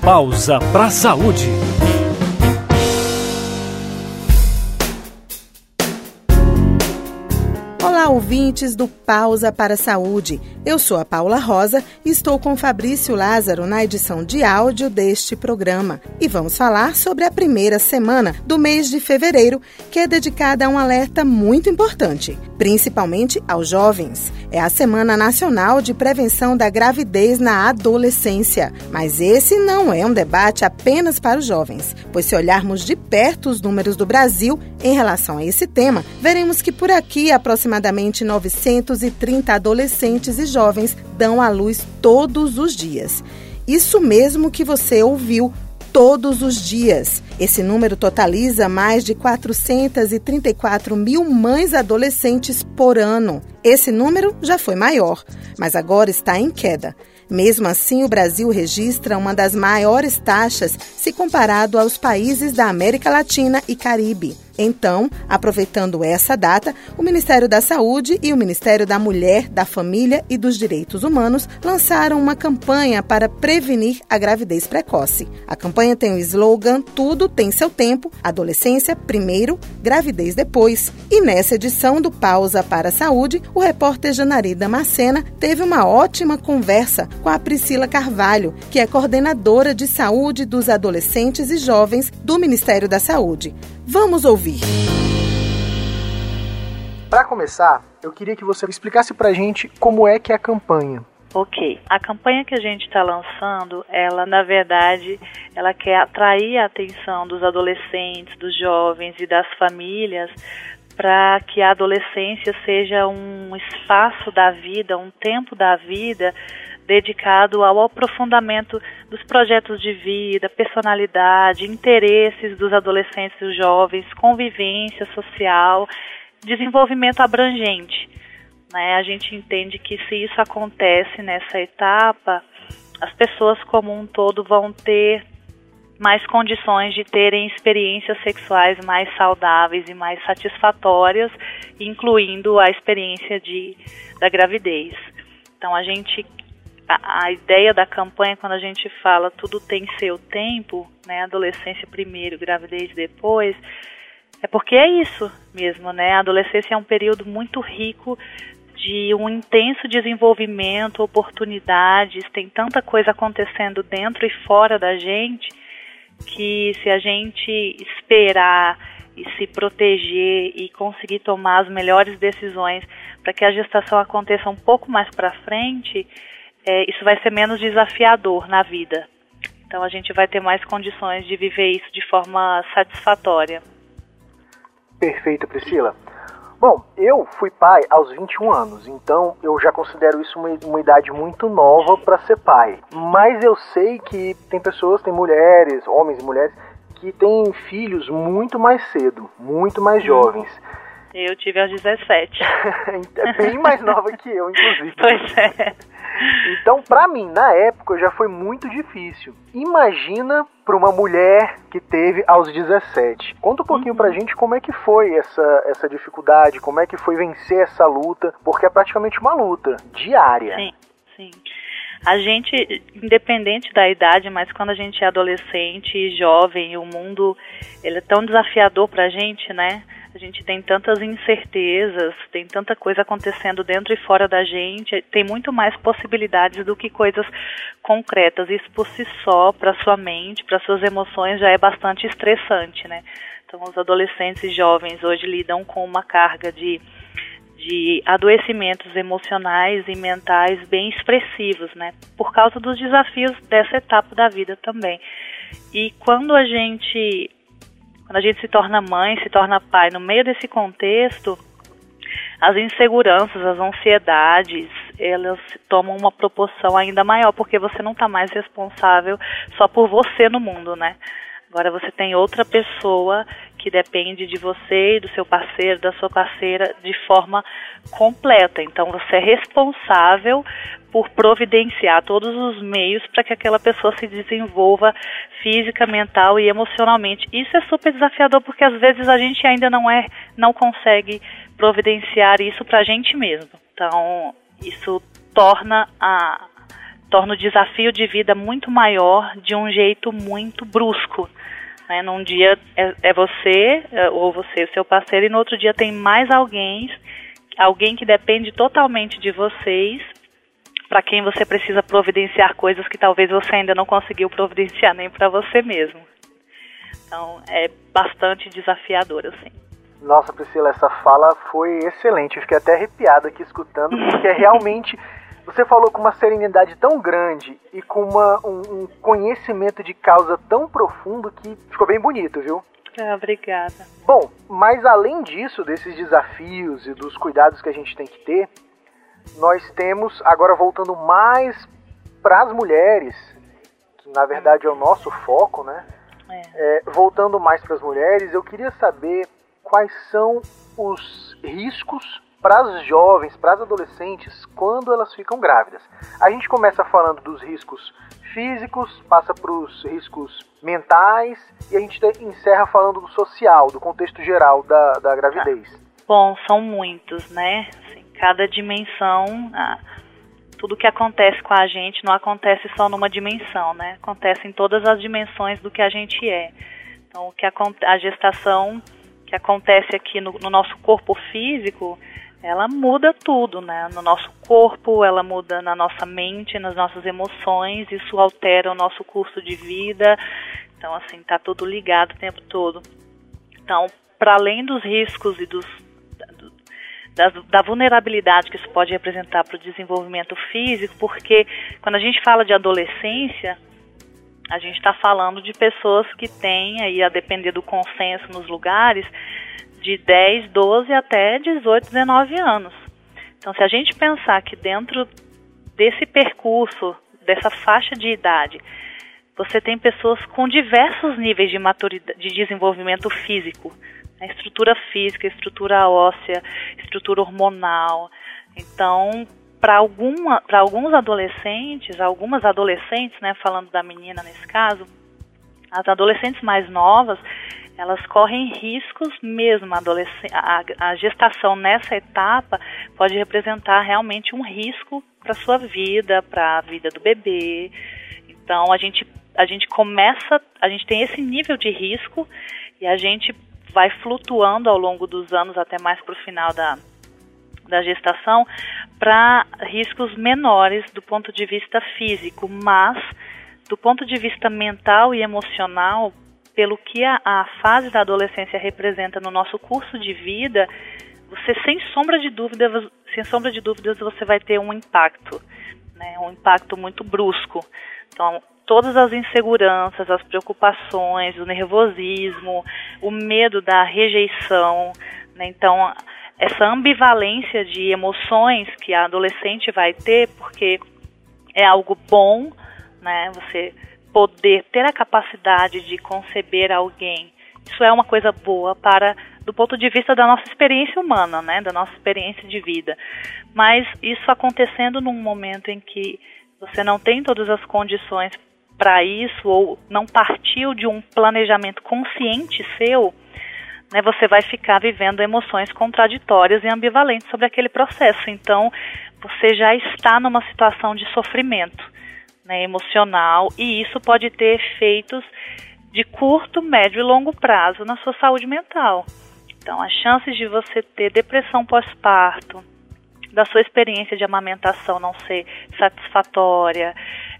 pausa para saúde. Ouvintes do Pausa para a Saúde. Eu sou a Paula Rosa e estou com Fabrício Lázaro na edição de áudio deste programa. E vamos falar sobre a primeira semana do mês de fevereiro, que é dedicada a um alerta muito importante, principalmente aos jovens. É a Semana Nacional de Prevenção da Gravidez na Adolescência. Mas esse não é um debate apenas para os jovens, pois se olharmos de perto os números do Brasil em relação a esse tema, veremos que por aqui aproximadamente 930 adolescentes e jovens dão à luz todos os dias. Isso mesmo que você ouviu todos os dias. Esse número totaliza mais de 434 mil mães adolescentes por ano. Esse número já foi maior, mas agora está em queda. Mesmo assim, o Brasil registra uma das maiores taxas se comparado aos países da América Latina e Caribe. Então, aproveitando essa data, o Ministério da Saúde e o Ministério da Mulher, da Família e dos Direitos Humanos lançaram uma campanha para prevenir a gravidez precoce. A campanha tem o slogan Tudo tem seu tempo, adolescência primeiro, gravidez depois. E nessa edição do Pausa para a Saúde, o repórter Janari Damascena teve uma ótima conversa com a Priscila Carvalho, que é coordenadora de saúde dos adolescentes e jovens do Ministério da Saúde. Vamos ouvir. Para começar, eu queria que você explicasse pra gente como é que é a campanha. Ok. A campanha que a gente está lançando, ela na verdade, ela quer atrair a atenção dos adolescentes, dos jovens e das famílias para que a adolescência seja um espaço da vida, um tempo da vida dedicado ao aprofundamento dos projetos de vida, personalidade, interesses dos adolescentes e jovens, convivência social, desenvolvimento abrangente. Né? A gente entende que se isso acontece nessa etapa, as pessoas como um todo vão ter mais condições de terem experiências sexuais mais saudáveis e mais satisfatórias, incluindo a experiência de, da gravidez. Então a gente a, ideia da campanha quando a gente fala tudo tem seu tempo, né, adolescência primeiro, gravidez depois, é porque é isso mesmo, né? A adolescência é um período muito rico de um intenso desenvolvimento, oportunidades, tem tanta coisa acontecendo dentro e fora da gente que se a gente esperar e se proteger e conseguir tomar as melhores decisões para que a gestação aconteça um pouco mais para frente, é, isso vai ser menos desafiador na vida. Então a gente vai ter mais condições de viver isso de forma satisfatória. Perfeito, Priscila. Bom, eu fui pai aos 21 anos, então eu já considero isso uma, uma idade muito nova para ser pai. Mas eu sei que tem pessoas, tem mulheres, homens e mulheres, que têm filhos muito mais cedo, muito mais jovens. Eu tive aos 17. é bem mais nova que eu, inclusive. Pois é. Então, para mim, na época, já foi muito difícil. Imagina para uma mulher que teve aos 17. Conta um pouquinho uhum. pra gente como é que foi essa, essa dificuldade, como é que foi vencer essa luta, porque é praticamente uma luta diária. Sim, sim. A gente, independente da idade, mas quando a gente é adolescente e jovem, o mundo ele é tão desafiador pra gente, né? A gente tem tantas incertezas, tem tanta coisa acontecendo dentro e fora da gente, tem muito mais possibilidades do que coisas concretas. Isso por si só, para sua mente, para suas emoções, já é bastante estressante, né? Então, os adolescentes e jovens hoje lidam com uma carga de, de adoecimentos emocionais e mentais bem expressivos, né? Por causa dos desafios dessa etapa da vida também. E quando a gente quando a gente se torna mãe, se torna pai, no meio desse contexto, as inseguranças, as ansiedades, elas tomam uma proporção ainda maior, porque você não está mais responsável só por você no mundo, né? Agora você tem outra pessoa que depende de você e do seu parceiro, da sua parceira, de forma completa. Então você é responsável por providenciar todos os meios para que aquela pessoa se desenvolva física, mental e emocionalmente. Isso é super desafiador porque às vezes a gente ainda não é, não consegue providenciar isso para a gente mesmo. Então isso torna a torna o desafio de vida muito maior de um jeito muito brusco. Né? Num dia é, é você, é, ou você o seu parceiro, e no outro dia tem mais alguém, alguém que depende totalmente de vocês, para quem você precisa providenciar coisas que talvez você ainda não conseguiu providenciar nem para você mesmo. Então é bastante desafiador, assim. Nossa, Priscila, essa fala foi excelente. Eu fiquei até arrepiado aqui escutando, porque é realmente você falou com uma serenidade tão grande e com uma, um, um, conhecimento de causa tão profundo que ficou bem bonito, viu? Ah, obrigada. Bom, mas além disso, desses desafios e dos cuidados que a gente tem que ter, nós temos, agora voltando mais para as mulheres, que na verdade é o nosso foco, né? É. É, voltando mais para as mulheres, eu queria saber quais são os riscos para as jovens, para as adolescentes, quando elas ficam grávidas. A gente começa falando dos riscos físicos, passa para os riscos mentais e a gente encerra falando do social, do contexto geral da, da gravidez. Bom, são muitos, né? Assim, cada dimensão, ah, tudo que acontece com a gente não acontece só numa dimensão, né? Acontece em todas as dimensões do que a gente é. Então, o que a, a gestação que acontece aqui no, no nosso corpo físico ela muda tudo, né? No nosso corpo, ela muda na nossa mente, nas nossas emoções, isso altera o nosso curso de vida. Então, assim, tá tudo ligado o tempo todo. Então, para além dos riscos e dos da, da, vulnerabilidade que isso pode representar para o desenvolvimento físico, porque quando a gente fala de adolescência, a gente está falando de pessoas que têm, aí, a depender do consenso nos lugares, de 10, 12 até 18, 19 anos. Então, se a gente pensar que dentro desse percurso, dessa faixa de idade, você tem pessoas com diversos níveis de maturidade, de desenvolvimento físico, né? estrutura física, estrutura óssea, estrutura hormonal. Então, para alguns adolescentes, algumas adolescentes, né, falando da menina nesse caso, as adolescentes mais novas, elas correm riscos mesmo. A, a, gestação nessa etapa pode representar realmente um risco para sua vida, para a vida do bebê. Então a gente a gente começa, a gente tem esse nível de risco e a gente vai flutuando ao longo dos anos até mais para o final da, da gestação para riscos menores do ponto de vista físico, mas do ponto de vista mental e emocional pelo que a, a fase da adolescência representa no nosso curso de vida, você sem sombra de dúvidas, sem sombra de dúvidas, você vai ter um impacto, né? Um impacto muito brusco. Então, todas as inseguranças, as preocupações, o nervosismo, o medo da rejeição, né? Então, essa ambivalência de emoções que a adolescente vai ter, porque é algo bom, né? Você poder ter a capacidade de conceber alguém, isso é uma coisa boa para do ponto de vista da nossa experiência humana, né, da nossa experiência de vida. Mas isso acontecendo num momento em que você não tem todas as condições para isso ou não partiu de um planejamento consciente seu, né, você vai ficar vivendo emoções contraditórias e ambivalentes sobre aquele processo. Então, você já está numa situação de sofrimento né, emocional, e isso pode ter efeitos de curto, médio e longo prazo na sua saúde mental. Então, as chances de você ter depressão pós-parto, da sua experiência de amamentação não ser satisfatória,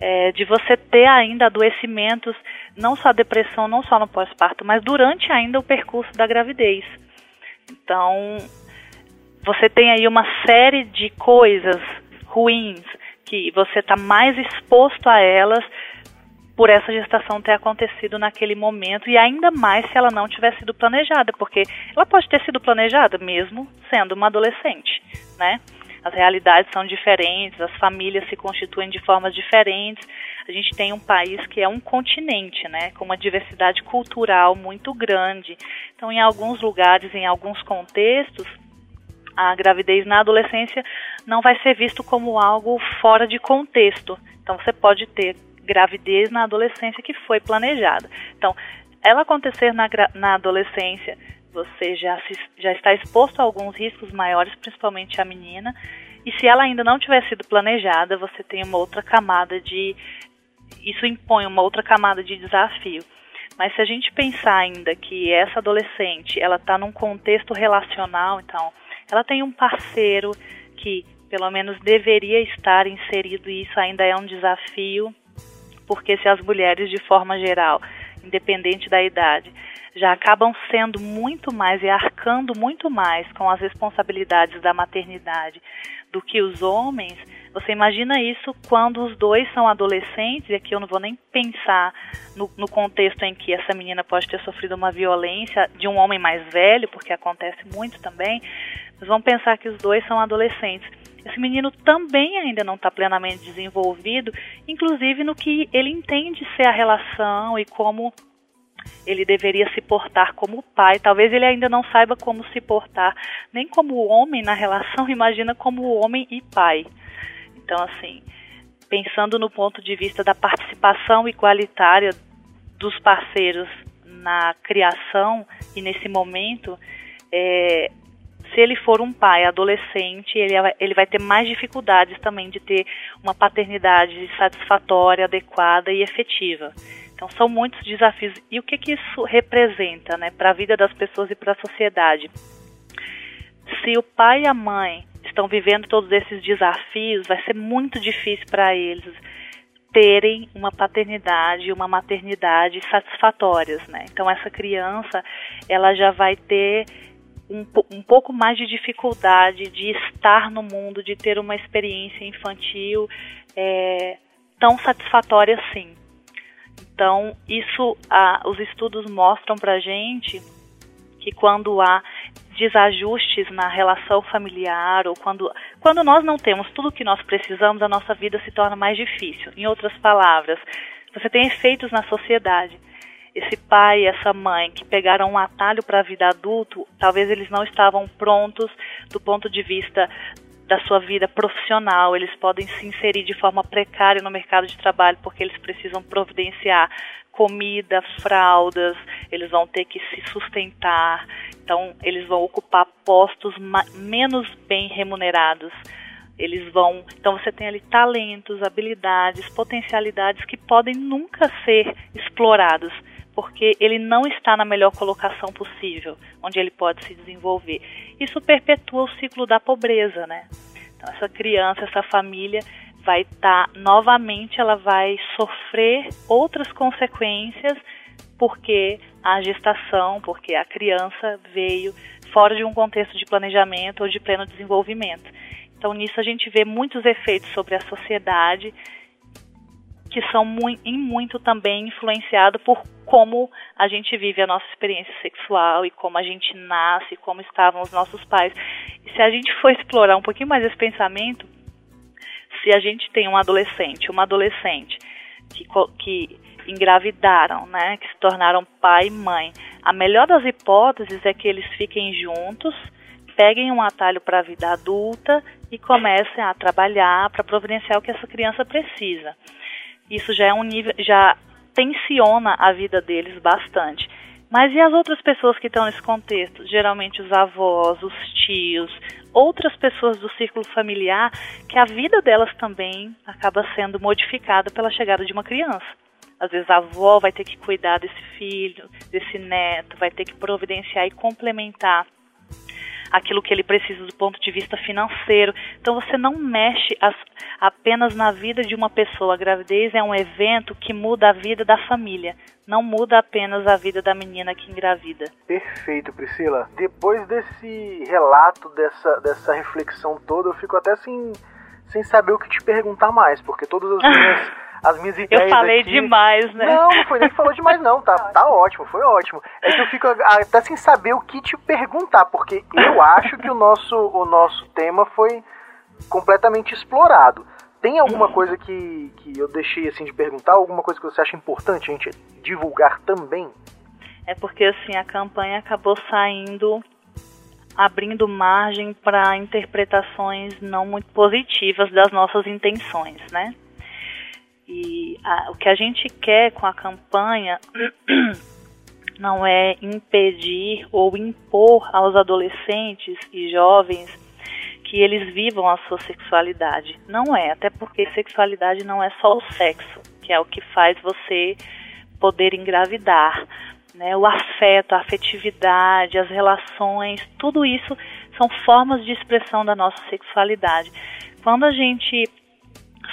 é, de você ter ainda adoecimentos, não só depressão, não só no pós-parto, mas durante ainda o percurso da gravidez. Então, você tem aí uma série de coisas ruins que você está mais exposto a elas por essa gestação ter acontecido naquele momento e ainda mais se ela não tiver sido planejada, porque ela pode ter sido planejada mesmo sendo uma adolescente, né? As realidades são diferentes, as famílias se constituem de formas diferentes. A gente tem um país que é um continente, né, com uma diversidade cultural muito grande. Então, em alguns lugares, em alguns contextos, a gravidez na adolescência não vai ser visto como algo fora de contexto. Então você pode ter gravidez na adolescência que foi planejada. Então, ela acontecer na, na adolescência, você já, se, já está exposto a alguns riscos maiores, principalmente a menina, E se ela ainda não tiver sido planejada, você tem uma outra camada de. Isso impõe uma outra camada de desafio. Mas se a gente pensar ainda que essa adolescente, ela está num contexto relacional, então, ela tem um parceiro que pelo menos deveria estar inserido e isso ainda é um desafio, porque se as mulheres de forma geral, independente da idade, já acabam sendo muito mais e arcando muito mais com as responsabilidades da maternidade do que os homens, você imagina isso quando os dois são adolescentes, e aqui eu não vou nem pensar no, no, contexto em que essa menina pode ter sofrido uma violência de um homem mais velho, porque acontece muito também, mas vamos pensar que os dois são adolescentes. Esse menino também ainda não está plenamente desenvolvido, inclusive no que ele entende ser a relação e como ele deveria se portar como pai. Talvez ele ainda não saiba como se portar nem como homem na relação, imagina como homem e pai. Então, assim, pensando no ponto de vista da participação igualitária dos parceiros na criação e nesse momento, é, se ele for um pai adolescente, ele, ele vai ter mais dificuldades também de ter uma paternidade satisfatória, adequada e efetiva. Então são muitos desafios. E o que, que isso representa né, para a vida das pessoas e para a sociedade? Se o pai e a mãe estão vivendo todos esses desafios, vai ser muito difícil para eles terem uma paternidade e uma maternidade satisfatórias, né? Então essa criança, ela já vai ter um, um pouco mais de dificuldade de estar no mundo, de ter uma experiência infantil é, tão satisfatória assim. Então, isso, os estudos mostram para gente que quando há desajustes na relação familiar ou quando, quando nós não temos tudo o que nós precisamos, a nossa vida se torna mais difícil. Em outras palavras, você tem efeitos na sociedade. Esse pai, essa mãe que pegaram um atalho para a vida adulto, talvez eles não estavam prontos do ponto de vista da sua vida profissional, eles podem se inserir de forma precária no mercado de trabalho porque eles precisam providenciar comida, fraldas, eles vão ter que se sustentar, então eles vão ocupar postos menos bem remunerados. Eles vão, então você tem ali talentos, habilidades, potencialidades que podem nunca ser explorados porque ele não está na melhor colocação possível, onde ele pode se desenvolver. Isso perpetua o ciclo da pobreza, né? Então essa criança, essa família vai estar tá, novamente, ela vai sofrer outras consequências porque a gestação, porque a criança veio fora de um contexto de planejamento ou de pleno desenvolvimento. Então nisso a gente vê muitos efeitos sobre a sociedade que são em muito também influenciados por como a gente vive a nossa experiência sexual e como a gente nasce, como estavam os nossos pais. E se a gente for explorar um pouquinho mais esse pensamento, se a gente tem um adolescente, uma adolescente que, que engravidaram, né, que se tornaram pai e mãe, a melhor das hipóteses é que eles fiquem juntos, peguem um atalho para a vida adulta e comecem a trabalhar para providenciar o que essa criança precisa. Isso já é um nível, já tensiona a vida deles bastante. Mas e as outras pessoas que estão nesse contexto? Geralmente os avós, os tios, outras pessoas do círculo familiar, que a vida delas também acaba sendo modificada pela chegada de uma criança. Às vezes a avó vai ter que cuidar desse filho, desse neto, vai ter que providenciar e complementar aquilo que ele precisa do ponto de vista financeiro. Então você não mexe as, apenas na vida de uma pessoa. A gravidez é um evento que muda a vida da família, não muda apenas a vida da menina que engravida. Perfeito, Priscila. Depois desse relato, dessa, dessa reflexão toda, eu fico até sem, sem saber o que te perguntar mais, porque todas as minhas as minhas ideias. Eu falei aqui... demais, né? Não, não foi nem que falou demais, não. Tá, tá ótimo, foi ótimo. É que eu fico até sem saber o que te perguntar, porque eu acho que o nosso, o nosso tema foi completamente explorado. Tem alguma coisa que, que eu deixei assim de perguntar? Alguma coisa que você acha importante a gente divulgar também? É porque assim a campanha acabou saindo abrindo margem para interpretações não muito positivas das nossas intenções, né? E a, o que a gente quer com a campanha não é impedir ou impor aos adolescentes e jovens que eles vivam a sua sexualidade. Não é, até porque sexualidade não é só o sexo, que é o que faz você poder engravidar. Né? O afeto, a afetividade, as relações, tudo isso são formas de expressão da nossa sexualidade. Quando a gente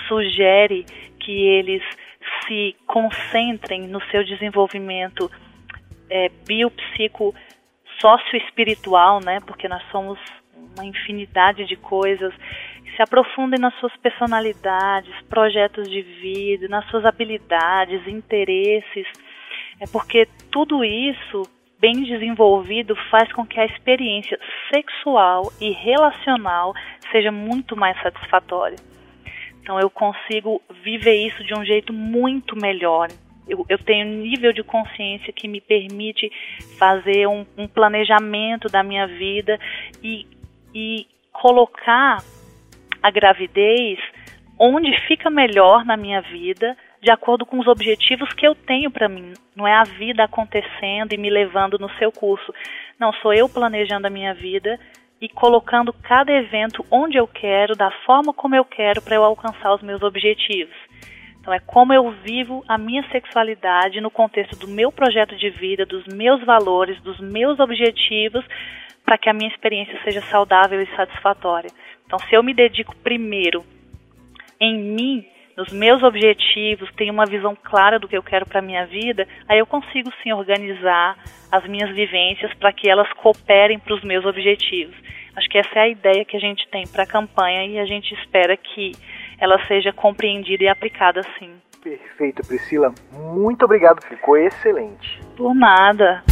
sugere que eles se concentrem no seu desenvolvimento é, biopsico socioespiritual, né? Porque nós somos uma infinidade de coisas. Se aprofundem nas suas personalidades, projetos de vida, nas suas habilidades, interesses. É porque tudo isso bem desenvolvido faz com que a experiência sexual e relacional seja muito mais satisfatória. Então eu consigo viver isso de um jeito muito melhor. Eu, eu tenho um nível de consciência que me permite fazer um, um planejamento da minha vida e, e colocar a gravidez onde fica melhor na minha vida, de acordo com os objetivos que eu tenho para mim. Não é a vida acontecendo e me levando no seu curso. Não, sou eu planejando a minha vida e colocando cada evento onde eu quero, da forma como eu quero, para eu alcançar os meus objetivos. Então, é como eu vivo a minha sexualidade no contexto do meu projeto de vida, dos meus valores, dos meus objetivos, para que a minha experiência seja saudável e satisfatória. Então, se eu me dedico primeiro em mim, nos meus objetivos, tenho uma visão clara do que eu quero para a minha vida, aí eu consigo sim organizar as minhas vivências para que elas cooperem para os meus objetivos. Acho que essa é a ideia que a gente tem para a campanha e a gente espera que ela seja compreendida e aplicada assim. Perfeito, Priscila. Muito obrigado, ficou excelente. Por nada.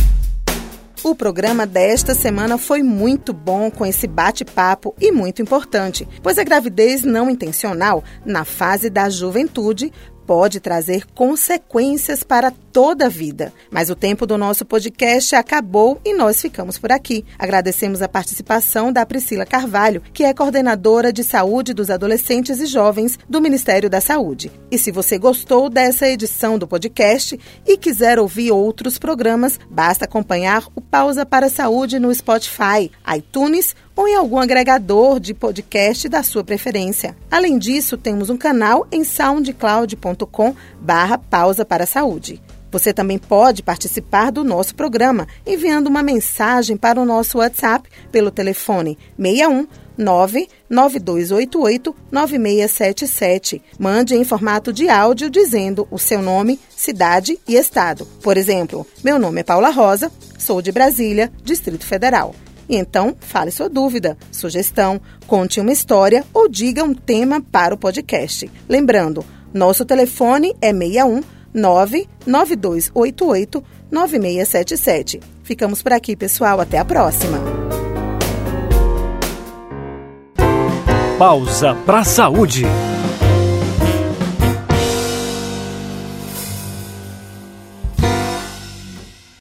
O programa desta semana foi muito bom com esse bate-papo e muito importante, pois a gravidez não intencional, na fase da juventude, pode trazer consequências para toda a vida. Mas o tempo do nosso podcast acabou e nós ficamos por aqui. Agradecemos a participação da Priscila Carvalho, que é coordenadora de saúde dos adolescentes e jovens do Ministério da Saúde. E se você gostou dessa edição do podcast e quiser ouvir outros programas, basta acompanhar o Pausa para a Saúde no Spotify, iTunes ou em algum agregador de podcast da sua preferência. Além disso, temos um canal em soundcloud.com barra pausa para a saúde. Você também pode participar do nosso programa enviando uma mensagem para o nosso WhatsApp pelo telefone 61 99288 9677. Mande em formato de áudio dizendo o seu nome, cidade e estado. Por exemplo, meu nome é Paula Rosa, sou de Brasília, Distrito Federal. Então, fale sua dúvida, sugestão, conte uma história ou diga um tema para o podcast. Lembrando, nosso telefone é 61 99288 9677. Ficamos por aqui, pessoal. Até a próxima. Pausa para saúde.